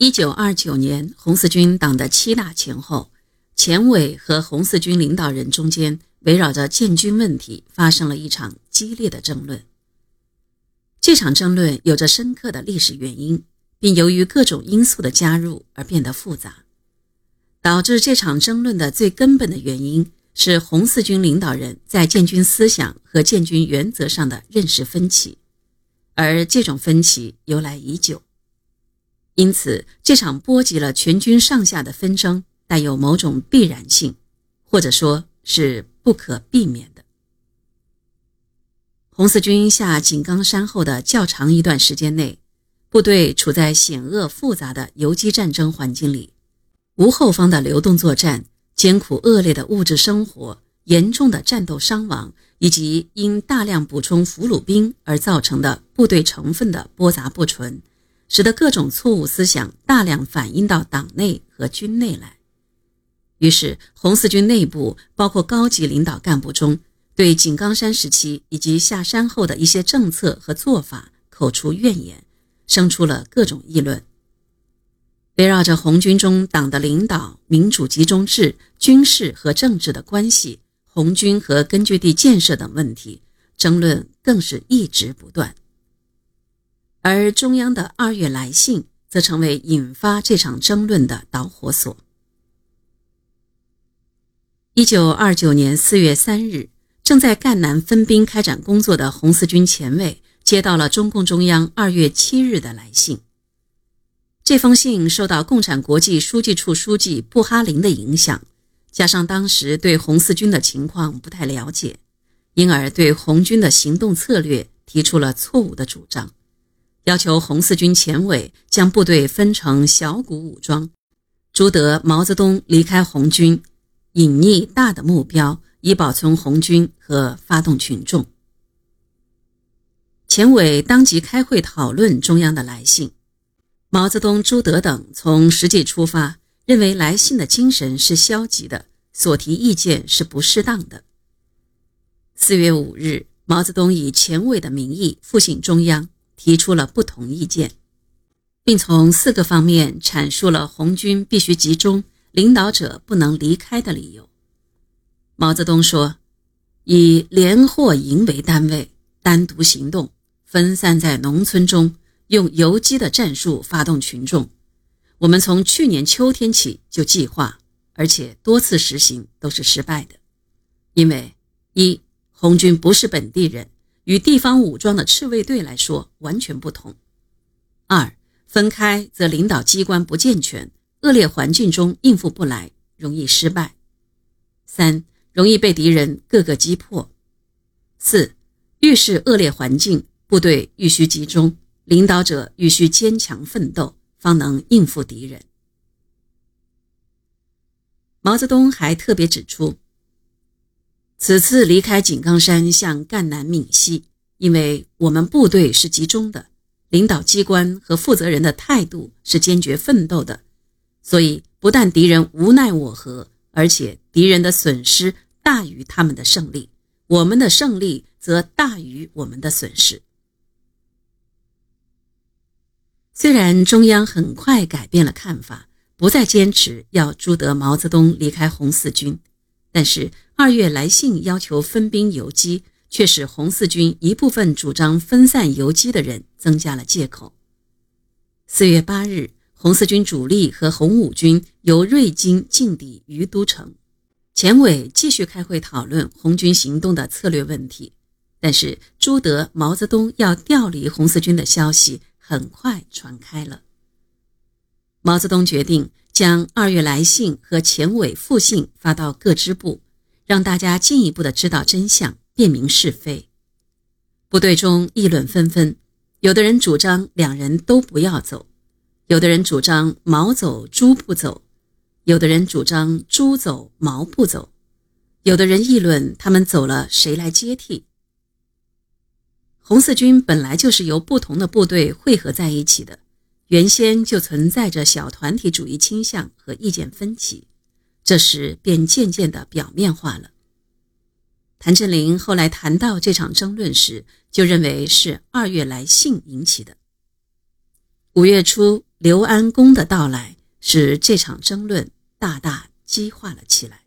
一九二九年，红四军党的七大前后，前委和红四军领导人中间围绕着建军问题发生了一场激烈的争论。这场争论有着深刻的历史原因，并由于各种因素的加入而变得复杂。导致这场争论的最根本的原因是红四军领导人在建军思想和建军原则上的认识分歧，而这种分歧由来已久。因此，这场波及了全军上下的纷争带有某种必然性，或者说是不可避免的。红四军下井冈山后的较长一段时间内，部队处在险恶复杂的游击战争环境里，无后方的流动作战、艰苦恶劣的物质生活、严重的战斗伤亡，以及因大量补充俘虏兵而造成的部队成分的播杂不纯。使得各种错误思想大量反映到党内和军内来，于是红四军内部，包括高级领导干部中，对井冈山时期以及下山后的一些政策和做法口出怨言，生出了各种议论。围绕着红军中党的领导、民主集中制、军事和政治的关系、红军和根据地建设等问题，争论更是一直不断。而中央的二月来信则成为引发这场争论的导火索。一九二九年四月三日，正在赣南分兵开展工作的红四军前卫接到了中共中央二月七日的来信。这封信受到共产国际书记处书记布哈林的影响，加上当时对红四军的情况不太了解，因而对红军的行动策略提出了错误的主张。要求红四军前委将部队分成小股武装，朱德、毛泽东离开红军，隐匿大的目标，以保存红军和发动群众。前委当即开会讨论中央的来信。毛泽东、朱德等从实际出发，认为来信的精神是消极的，所提意见是不适当的。四月五日，毛泽东以前委的名义复信中央。提出了不同意见，并从四个方面阐述了红军必须集中、领导者不能离开的理由。毛泽东说：“以连或营为单位，单独行动，分散在农村中，用游击的战术发动群众。我们从去年秋天起就计划，而且多次实行都是失败的，因为一红军不是本地人。”与地方武装的赤卫队来说完全不同。二，分开则领导机关不健全，恶劣环境中应付不来，容易失败。三，容易被敌人各个击破。四，越是恶劣环境，部队愈需集中，领导者愈需坚强奋斗，方能应付敌人。毛泽东还特别指出。此次离开井冈山向赣南闽西，因为我们部队是集中的，领导机关和负责人的态度是坚决奋斗的，所以不但敌人无奈我何，而且敌人的损失大于他们的胜利，我们的胜利则大于我们的损失。虽然中央很快改变了看法，不再坚持要朱德、毛泽东离开红四军。但是二月来信要求分兵游击，却使红四军一部分主张分散游击的人增加了借口。四月八日，红四军主力和红五军由瑞金进抵于都城，前委继续开会讨论红军行动的策略问题。但是朱德、毛泽东要调离红四军的消息很快传开了。毛泽东决定。将二月来信和前委复信发到各支部，让大家进一步的知道真相，辨明是非。部队中议论纷纷，有的人主张两人都不要走，有的人主张毛走朱不走，有的人主张朱走毛不走，有的人议论他们走了谁来接替。红四军本来就是由不同的部队汇合在一起的。原先就存在着小团体主义倾向和意见分歧，这时便渐渐的表面化了。谭震林后来谈到这场争论时，就认为是二月来信引起的。五月初，刘安恭的到来，使这场争论大大激化了起来。